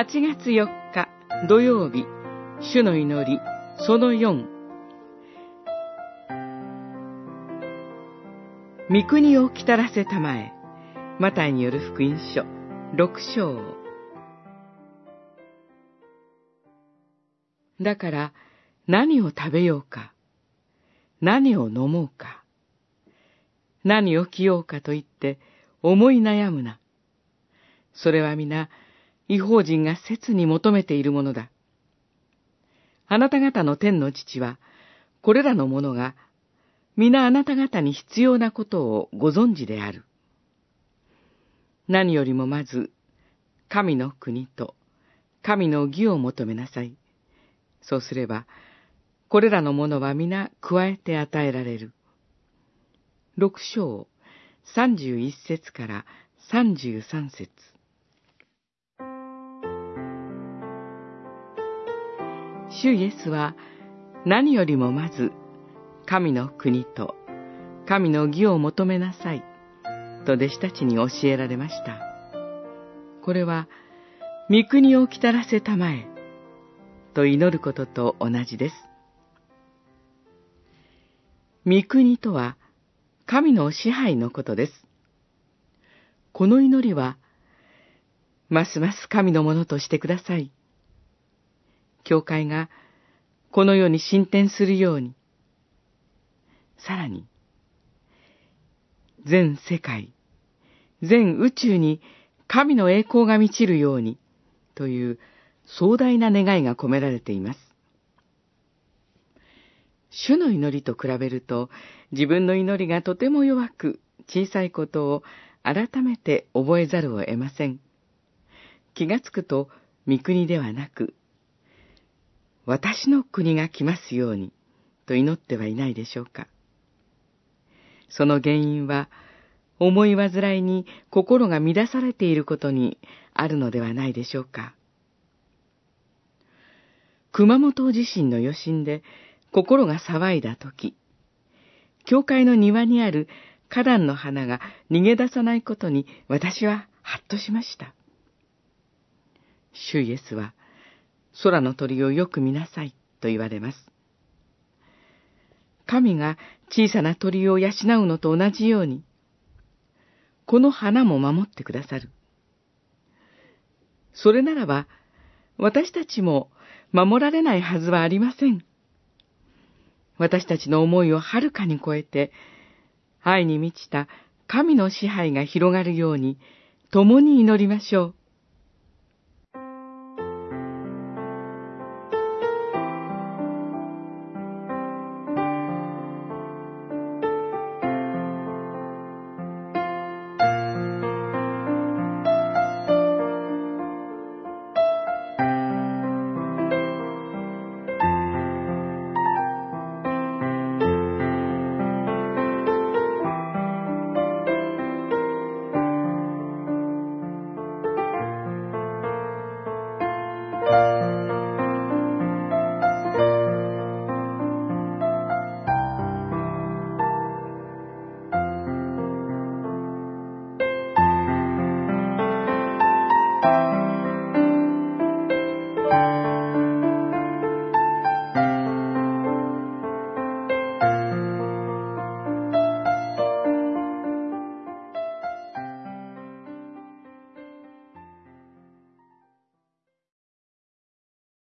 8月4日土曜日、主の祈り、その4。御国を来たらせたまえ、マタイによる福音書、6章。だから、何を食べようか、何を飲もうか、何を着ようかと言って思い悩むな。それは皆、違法人が切に求めているものだ。あなた方の天の父は、これらのものが、皆あなた方に必要なことをご存知である。何よりもまず、神の国と神の義を求めなさい。そうすれば、これらのものは皆加えて与えられる。六章、三十一節から三十三節。主イエスは何よりもまず神の国と神の義を求めなさいと弟子たちに教えられました。これは御国を来たらせたまえと祈ることと同じです。御国とは神の支配のことです。この祈りは、ますます神のものとしてください。教会がこの世に進展するように、さらに、全世界、全宇宙に神の栄光が満ちるように、という壮大な願いが込められています。主の祈りと比べると、自分の祈りがとても弱く、小さいことを改めて覚えざるを得ません。気がつくと、御国ではなく、私の国が来ますように、と祈ってはいないでしょうか。その原因は、思い煩いに心が乱されていることにあるのではないでしょうか。熊本地震の余震で心が騒いだとき、教会の庭にある花壇の花が逃げ出さないことに私はハッとしました。主イエスは、空の鳥をよく見なさいと言われます。神が小さな鳥を養うのと同じように、この花も守ってくださる。それならば、私たちも守られないはずはありません。私たちの思いをはるかに超えて、愛に満ちた神の支配が広がるように、共に祈りましょう。